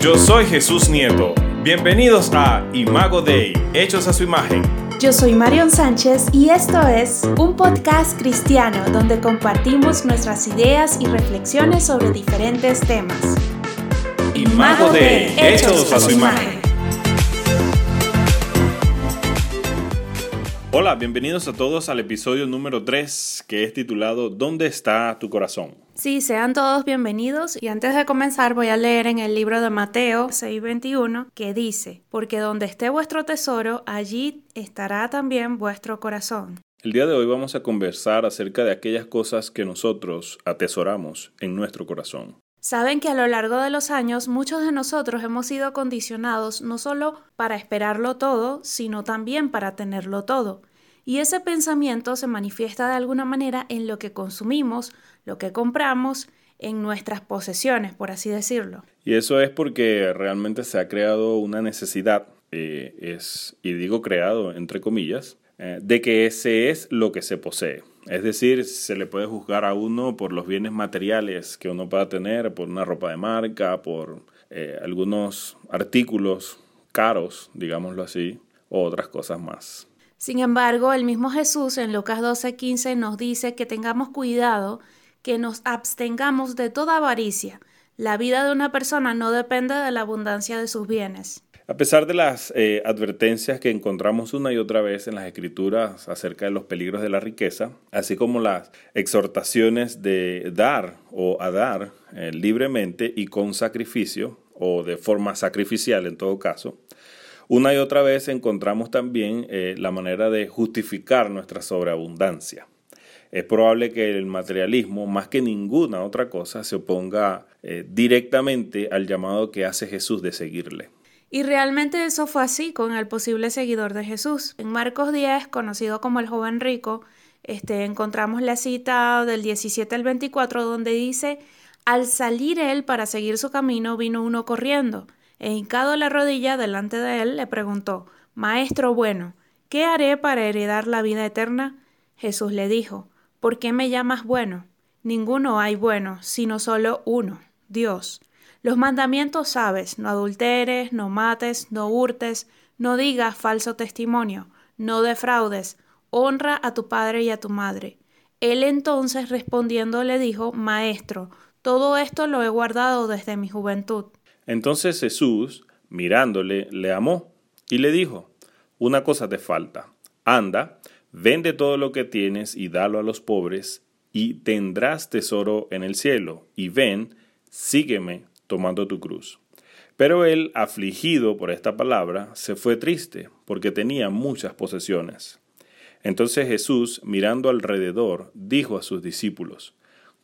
Yo soy Jesús Nieto. Bienvenidos a Imago Dei, hechos a su imagen. Yo soy Marion Sánchez y esto es un podcast cristiano donde compartimos nuestras ideas y reflexiones sobre diferentes temas. Imago Dei, hechos a su imagen. Hola, bienvenidos a todos al episodio número 3 que es titulado ¿Dónde está tu corazón? Sí, sean todos bienvenidos y antes de comenzar voy a leer en el libro de Mateo 6:21 que dice, porque donde esté vuestro tesoro, allí estará también vuestro corazón. El día de hoy vamos a conversar acerca de aquellas cosas que nosotros atesoramos en nuestro corazón. Saben que a lo largo de los años muchos de nosotros hemos sido condicionados no solo para esperarlo todo, sino también para tenerlo todo. Y ese pensamiento se manifiesta de alguna manera en lo que consumimos, lo que compramos, en nuestras posesiones, por así decirlo. Y eso es porque realmente se ha creado una necesidad, eh, es, y digo creado entre comillas, de que ese es lo que se posee. Es decir, se le puede juzgar a uno por los bienes materiales que uno pueda tener, por una ropa de marca, por eh, algunos artículos caros, digámoslo así, o otras cosas más. Sin embargo, el mismo Jesús en Lucas 12:15 nos dice que tengamos cuidado, que nos abstengamos de toda avaricia. La vida de una persona no depende de la abundancia de sus bienes. A pesar de las eh, advertencias que encontramos una y otra vez en las escrituras acerca de los peligros de la riqueza, así como las exhortaciones de dar o a dar eh, libremente y con sacrificio, o de forma sacrificial en todo caso, una y otra vez encontramos también eh, la manera de justificar nuestra sobreabundancia. Es probable que el materialismo, más que ninguna otra cosa, se oponga directamente al llamado que hace Jesús de seguirle. Y realmente eso fue así con el posible seguidor de Jesús. En Marcos 10, conocido como el joven rico, este, encontramos la cita del 17 al 24 donde dice, al salir él para seguir su camino vino uno corriendo, e hincado la rodilla delante de él le preguntó, Maestro bueno, ¿qué haré para heredar la vida eterna? Jesús le dijo, ¿por qué me llamas bueno? Ninguno hay bueno, sino solo uno, Dios. Los mandamientos sabes, no adulteres, no mates, no hurtes, no digas falso testimonio, no defraudes, honra a tu padre y a tu madre. Él entonces respondiendo le dijo, Maestro, todo esto lo he guardado desde mi juventud. Entonces Jesús, mirándole, le amó y le dijo, Una cosa te falta, anda, vende todo lo que tienes y dalo a los pobres, y tendrás tesoro en el cielo, y ven, sígueme tomando tu cruz. Pero él, afligido por esta palabra, se fue triste, porque tenía muchas posesiones. Entonces Jesús, mirando alrededor, dijo a sus discípulos,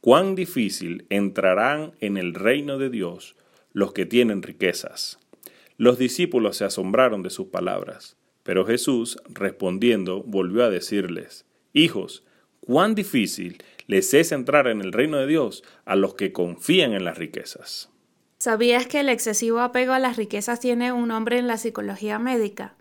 Cuán difícil entrarán en el reino de Dios los que tienen riquezas. Los discípulos se asombraron de sus palabras, pero Jesús, respondiendo, volvió a decirles, Hijos, cuán difícil les es entrar en el reino de Dios a los que confían en las riquezas. ¿Sabías que el excesivo apego a las riquezas tiene un nombre en la psicología médica?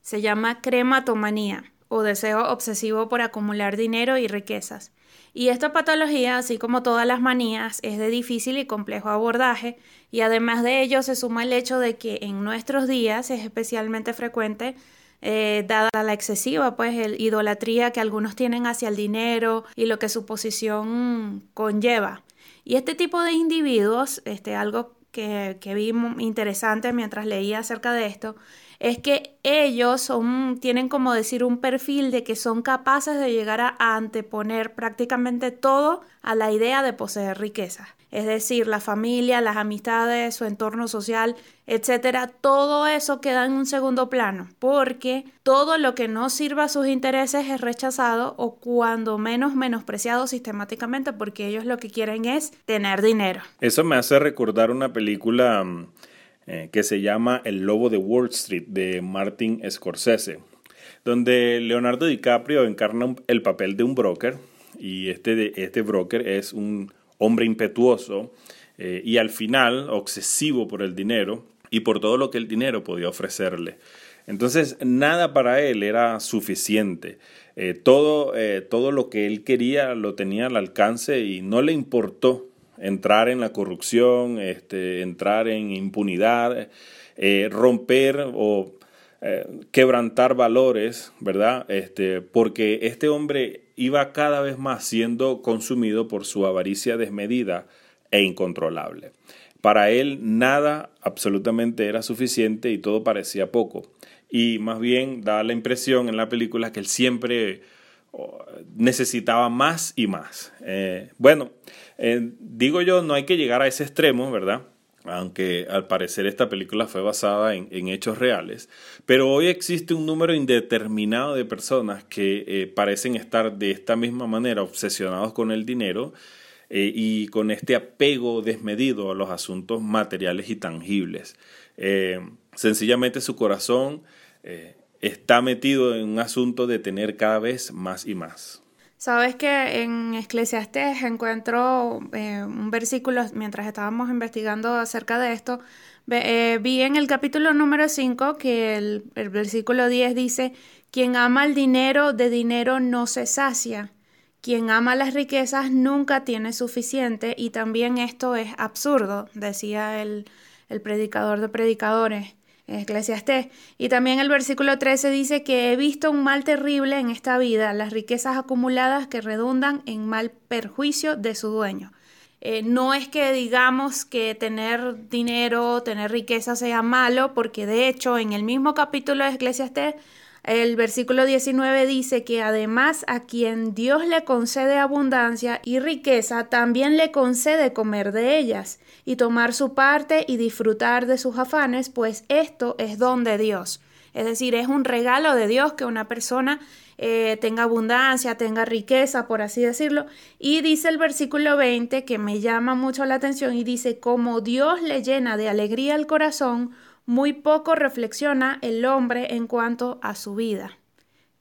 Se llama crematomanía o deseo obsesivo por acumular dinero y riquezas. Y esta patología, así como todas las manías, es de difícil y complejo abordaje y además de ello se suma el hecho de que en nuestros días es especialmente frecuente eh, dada la excesiva pues el idolatría que algunos tienen hacia el dinero y lo que su posición conlleva. Y este tipo de individuos, este, algo que, que vi interesante mientras leía acerca de esto, es que ellos son, tienen como decir un perfil de que son capaces de llegar a, anteponer prácticamente todo a la idea de poseer riqueza. Es decir, la familia, las amistades, su entorno social, etcétera, todo eso queda en un segundo plano, porque todo lo que no sirva a sus intereses es rechazado o cuando menos menospreciado sistemáticamente, porque ellos lo que quieren es tener dinero. Eso me hace recordar una película mm, eh, que se llama El Lobo de Wall Street de Martin Scorsese, donde Leonardo DiCaprio encarna el papel de un broker y este, este broker es un hombre impetuoso eh, y al final obsesivo por el dinero y por todo lo que el dinero podía ofrecerle. Entonces nada para él era suficiente. Eh, todo, todo lo que él quería lo tenía al alcance y no le importó entrar en la corrupción, este, entrar en impunidad, eh, romper o eh, quebrantar valores, ¿verdad? Este, porque este hombre iba cada vez más siendo consumido por su avaricia desmedida e incontrolable. Para él nada absolutamente era suficiente y todo parecía poco. Y más bien da la impresión en la película que él siempre necesitaba más y más. Eh, bueno, eh, digo yo, no hay que llegar a ese extremo, ¿verdad? aunque al parecer esta película fue basada en, hechos reales, pero hoy existe un número indeterminado de personas que eh, parecen estar de esta misma manera obsesionados con el dinero y con este apego desmedido a los asuntos materiales y tangibles. Sencillamente su corazón está metido en un asunto de tener cada vez más y más. Sabes que en Eclesiastés encuentro eh, un versículo, mientras estábamos investigando acerca de esto, eh, vi en el capítulo número 5 que el, versículo 10 dice, quien ama el dinero, de dinero no se sacia. Quien ama las riquezas nunca tiene suficiente y también esto es absurdo, decía el predicador de predicadores. Eclesiastés. Y también el versículo 13 dice que he visto un mal terrible en esta vida, las riquezas acumuladas que redundan en mal perjuicio de su dueño. Eh, no es que digamos que tener dinero, tener riqueza sea malo, porque de hecho en el mismo capítulo de Eclesiastés el versículo 19 dice que además a quien Dios le concede abundancia y riqueza, también le concede comer de ellas y tomar su parte y disfrutar de sus afanes, pues esto es don de Dios. Es decir, es un regalo de Dios que una persona eh, tenga abundancia, tenga riqueza, por así decirlo. Y dice el versículo 20 que me llama mucho la atención y dice, como Dios le llena de alegría el corazón, muy poco reflexiona el hombre en cuanto a su vida,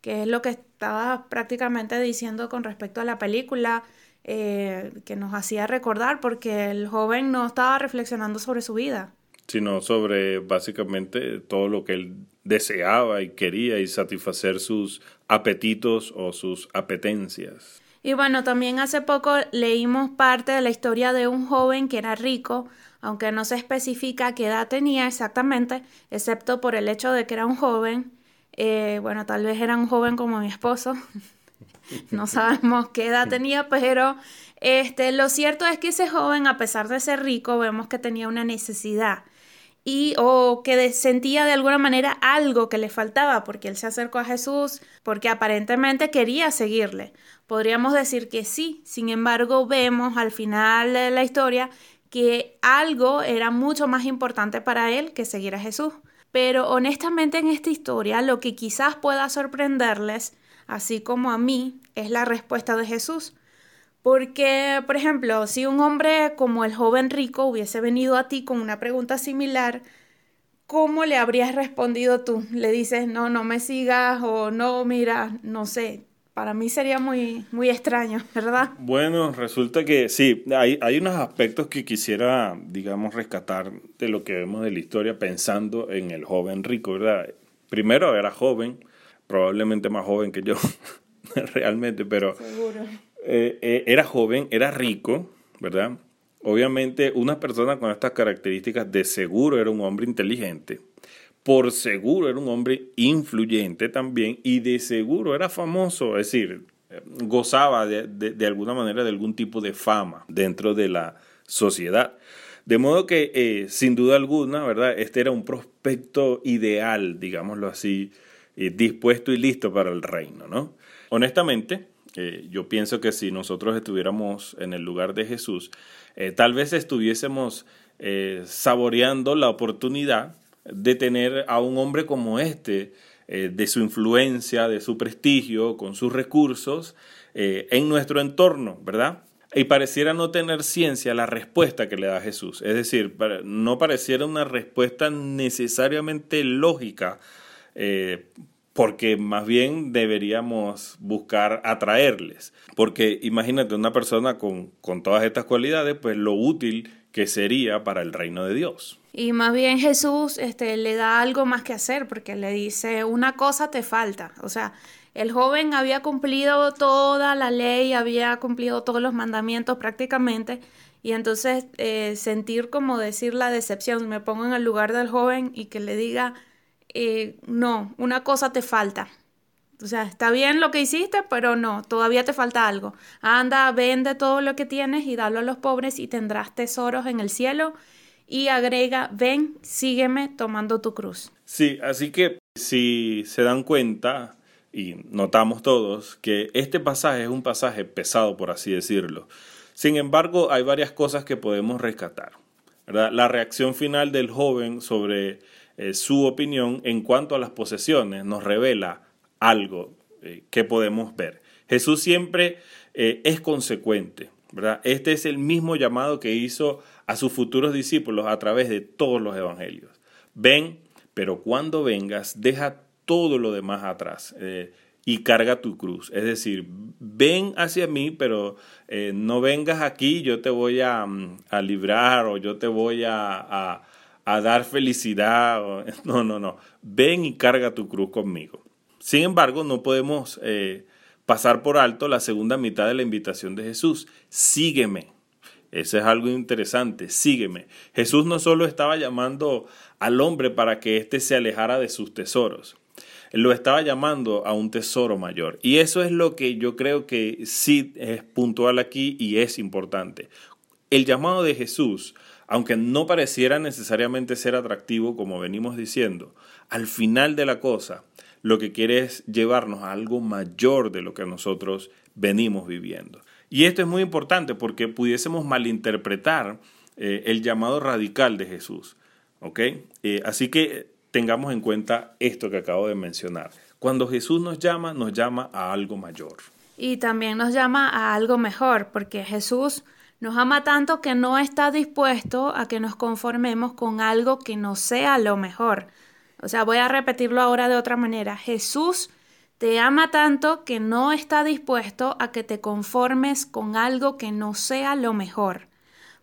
que es lo que estaba prácticamente diciendo con respecto a la película, eh, que nos hacía recordar, porque el joven no estaba reflexionando sobre su vida. Sino sobre básicamente todo lo que él deseaba y quería y satisfacer sus apetitos o sus apetencias. Y bueno, también hace poco leímos parte de la historia de un joven que era rico, aunque no se especifica qué edad tenía exactamente, excepto por el hecho de que era un joven. Eh, bueno, tal vez era un joven como mi esposo. no sabemos qué edad tenía, pero este, lo cierto es que ese joven, a pesar de ser rico, vemos que tenía una necesidad y o que sentía de alguna manera algo que le faltaba porque él se acercó a Jesús porque aparentemente quería seguirle. Podríamos decir que sí, sin embargo vemos al final de la historia que algo era mucho más importante para él que seguir a Jesús. Pero honestamente en esta historia lo que quizás pueda sorprenderles, así como a mí, es la respuesta de Jesús. Porque, por ejemplo, si un hombre como el joven rico hubiese venido a ti con una pregunta similar, ¿cómo le habrías respondido tú? Le dices, no, no me sigas o no, mira, no sé, para mí sería muy, muy extraño, ¿verdad? Bueno, resulta que sí, hay, hay unos aspectos que quisiera, digamos, rescatar de lo que vemos de la historia pensando en el joven rico, ¿verdad? Primero era joven, probablemente más joven que yo, realmente, pero... Seguro. Eh, eh, era joven, era rico, ¿verdad? Obviamente una persona con estas características de seguro era un hombre inteligente por seguro era un hombre influyente también y de seguro era famoso, es decir, gozaba de, alguna manera de algún tipo de fama dentro de la sociedad. De modo que, eh, sin duda alguna, ¿verdad? Este era un prospecto ideal, digámoslo así, eh, dispuesto y listo para el reino, ¿no? Honestamente, eh, yo pienso que si nosotros estuviéramos en el lugar de Jesús, tal vez estuviésemos saboreando la oportunidad de tener a un hombre como este, eh, de su influencia, de su prestigio, con sus recursos, eh, en nuestro entorno, ¿verdad? Y pareciera no tener ciencia la respuesta que le da Jesús. Es decir, no pareciera una respuesta necesariamente lógica, eh, porque más bien deberíamos buscar atraerles. Porque imagínate una persona con, con todas estas cualidades, pues lo útil que sería para el reino de Dios. Y más bien Jesús este, le da algo más que hacer porque le dice, una cosa te falta. O sea, el joven había cumplido toda la ley, había cumplido todos los mandamientos prácticamente Y entonces eh, sentir como decir la decepción, me pongo en el lugar del joven y que le diga, eh, no, una cosa te falta. O sea, está bien lo que hiciste, pero no, todavía te falta algo. Anda, vende todo lo que tienes y dalo a los pobres y tendrás tesoros en el cielo. Y agrega, ven, sígueme tomando tu cruz. Sí, así que si se dan cuenta, y notamos todos, que este pasaje es un pasaje pesado, por así decirlo. Sin embargo, hay varias cosas que podemos rescatar. La reacción final del joven sobre eh, su opinión en cuanto a las posesiones nos revela algo eh, que podemos ver. Jesús siempre eh, es consecuente, ¿verdad? Este es el mismo llamado que hizo a sus futuros discípulos a través de todos los evangelios. Ven, pero cuando vengas, deja todo lo demás atrás y carga tu cruz. Es decir, ven hacia mí, pero eh, no vengas aquí, yo te voy a, mm, librar o yo te voy a, dar felicidad. no, no, no. Ven y carga tu cruz conmigo. Sin embargo, no podemos eh, pasar por alto la segunda mitad de la invitación de Jesús. Sígueme. Eso es algo interesante, sígueme. Jesús no solo estaba llamando al hombre para que éste se alejara de sus tesoros, lo estaba llamando a un tesoro mayor. Y eso es lo que yo creo que sí es puntual aquí y es importante. El llamado de Jesús, aunque no pareciera necesariamente ser atractivo, como venimos diciendo, al final de la cosa, lo que quiere es llevarnos a algo mayor de lo que nosotros venimos viviendo. Y esto es muy importante porque pudiésemos malinterpretar eh, el llamado radical de Jesús. ¿ok? Eh, así que tengamos en cuenta esto que acabo de mencionar. Cuando Jesús nos llama, nos llama a algo mayor. Y también nos llama a algo mejor, porque Jesús nos ama tanto que no está dispuesto a que nos conformemos con algo que no sea lo mejor. O sea, voy a repetirlo ahora de otra manera. Jesús te ama tanto que no está dispuesto a que te conformes con algo que no sea lo mejor.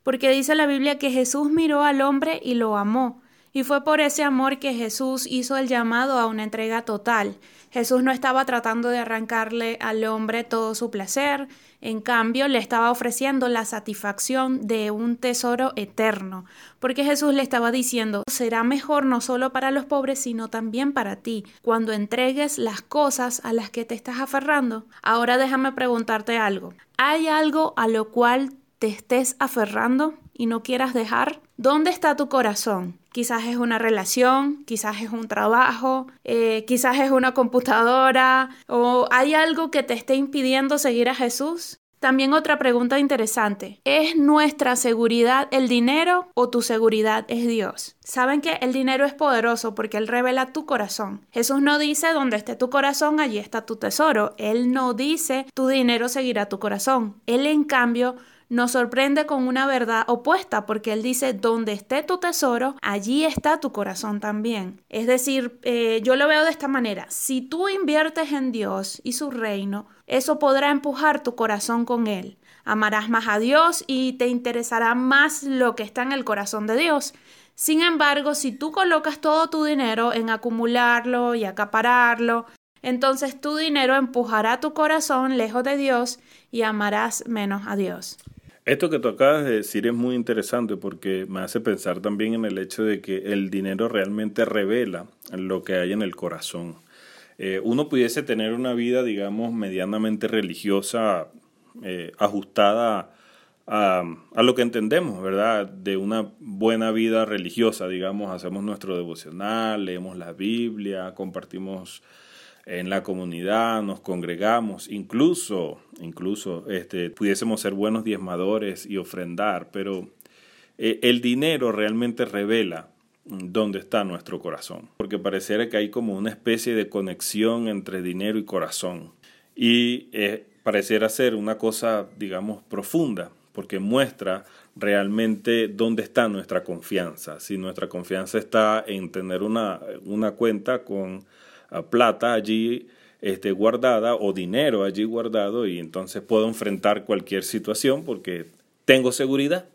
Porque dice la Biblia que Jesús miró al hombre y lo amó. Y fue por ese amor que Jesús hizo el llamado a una entrega total. Jesús no estaba tratando de arrancarle al hombre todo su placer, en cambio le estaba ofreciendo la satisfacción de un tesoro eterno, porque Jesús le estaba diciendo, será mejor no solo para los pobres, sino también para ti, cuando entregues las cosas a las que te estás aferrando. Ahora déjame preguntarte algo. ¿Hay algo a lo cual te estés aferrando y no quieras dejar? ¿Dónde está tu corazón? Quizás es una relación, quizás es un trabajo, eh, quizás es una computadora o hay algo que te esté impidiendo seguir a Jesús. También otra pregunta interesante. ¿Es nuestra seguridad el dinero o tu seguridad es Dios? Saben que el dinero es poderoso porque Él revela tu corazón. Jesús no dice donde esté tu corazón, allí está tu tesoro. Él no dice tu dinero seguirá tu corazón. Él en cambio nos sorprende con una verdad opuesta, porque Él dice, donde esté tu tesoro, allí está tu corazón también. Es decir, eh, yo lo veo de esta manera, si tú inviertes en Dios y su reino, eso podrá empujar tu corazón con Él. Amarás más a Dios y te interesará más lo que está en el corazón de Dios. Sin embargo, si tú colocas todo tu dinero en acumularlo y acapararlo, entonces tu dinero empujará tu corazón lejos de Dios y amarás menos a Dios. Esto que tú acabas de decir es muy interesante porque me hace pensar también en el hecho de que el dinero realmente revela lo que hay en el corazón. Eh, uno pudiese tener una vida, digamos, medianamente religiosa, eh, ajustada a, a, lo que entendemos, ¿verdad? De una buena vida religiosa, digamos, hacemos nuestro devocional, leemos la Biblia, compartimos en la comunidad, nos congregamos, incluso, incluso este, pudiésemos ser buenos diezmadores y ofrendar, pero eh, el dinero realmente revela dónde está nuestro corazón, porque pareciera que hay como una especie de conexión entre dinero y corazón, y eh, pareciera ser una cosa, digamos, profunda, porque muestra realmente dónde está nuestra confianza. Si nuestra confianza está en tener una, una cuenta con plata allí este, guardada o dinero allí guardado y entonces puedo enfrentar cualquier situación porque tengo seguridad.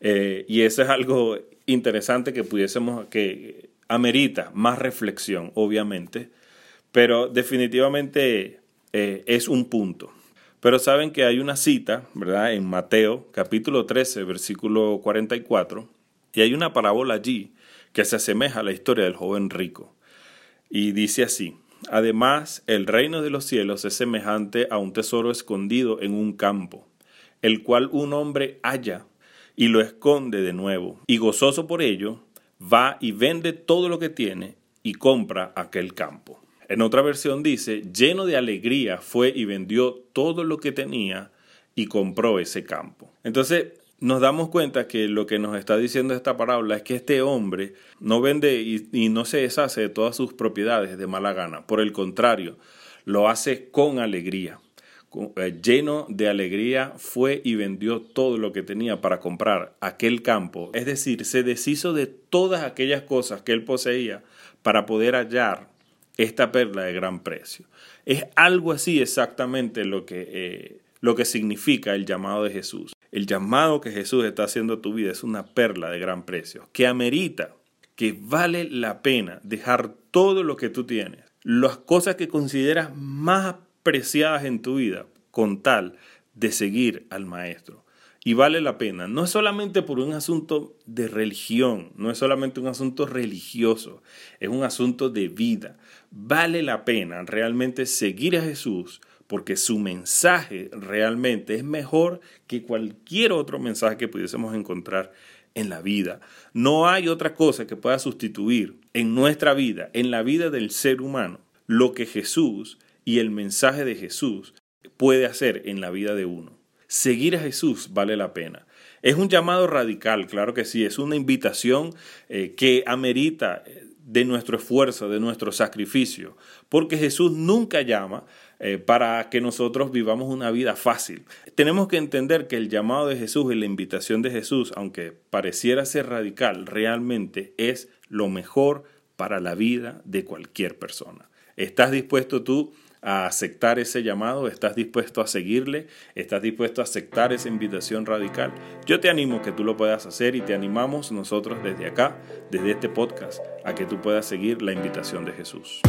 Eh, y eso es algo interesante que pudiésemos, que amerita más reflexión, obviamente, pero definitivamente eh, es un punto. Pero saben que hay una cita, ¿verdad? En Mateo capítulo 13, versículo 44, y hay una parábola allí que se asemeja a la historia del joven rico. Y dice así, además, el reino de los cielos es semejante a un tesoro escondido en un campo, el cual un hombre halla y lo esconde de nuevo, y gozoso por ello, va y vende todo lo que tiene y compra aquel campo. En otra versión dice, lleno de alegría fue y vendió todo lo que tenía y compró ese campo. Entonces, nos damos cuenta que lo que nos está diciendo esta parábola es que este hombre no vende y, no se deshace de todas sus propiedades de mala gana. Por el contrario, lo hace con alegría. Eh, lleno de alegría fue y vendió todo lo que tenía para comprar aquel campo. Es decir, se deshizo de todas aquellas cosas que él poseía para poder hallar esta perla de gran precio. Es algo así exactamente lo que, eh, lo que significa el llamado de Jesús. El llamado que Jesús está haciendo a tu vida es una perla de gran precio, que amerita, que vale la pena dejar todo lo que tú tienes, las cosas que consideras más preciadas en tu vida, con tal de seguir al Maestro. Y vale la pena, no es solamente por un asunto de religión, no es solamente un asunto religioso, es un asunto de vida. Vale la pena realmente seguir a Jesús porque su mensaje realmente es mejor que cualquier otro mensaje que pudiésemos encontrar en la vida. No hay otra cosa que pueda sustituir en nuestra vida, en la vida del ser humano, lo que Jesús y el mensaje de Jesús puede hacer en la vida de uno. Seguir a Jesús vale la pena. Es un llamado radical, claro que sí, es una invitación eh, que amerita eh, de nuestro esfuerzo, de nuestro sacrificio, porque Jesús nunca llama eh, para que nosotros vivamos una vida fácil. Tenemos que entender que el llamado de Jesús y la invitación de Jesús, aunque pareciera ser radical, realmente es lo mejor para la vida de cualquier persona. ¿Estás dispuesto tú a aceptar ese llamado? ¿Estás dispuesto a seguirle? ¿Estás dispuesto a aceptar esa invitación radical? Yo te animo que tú lo puedas hacer y te animamos nosotros desde acá, desde este podcast, a que tú puedas seguir la invitación de Jesús.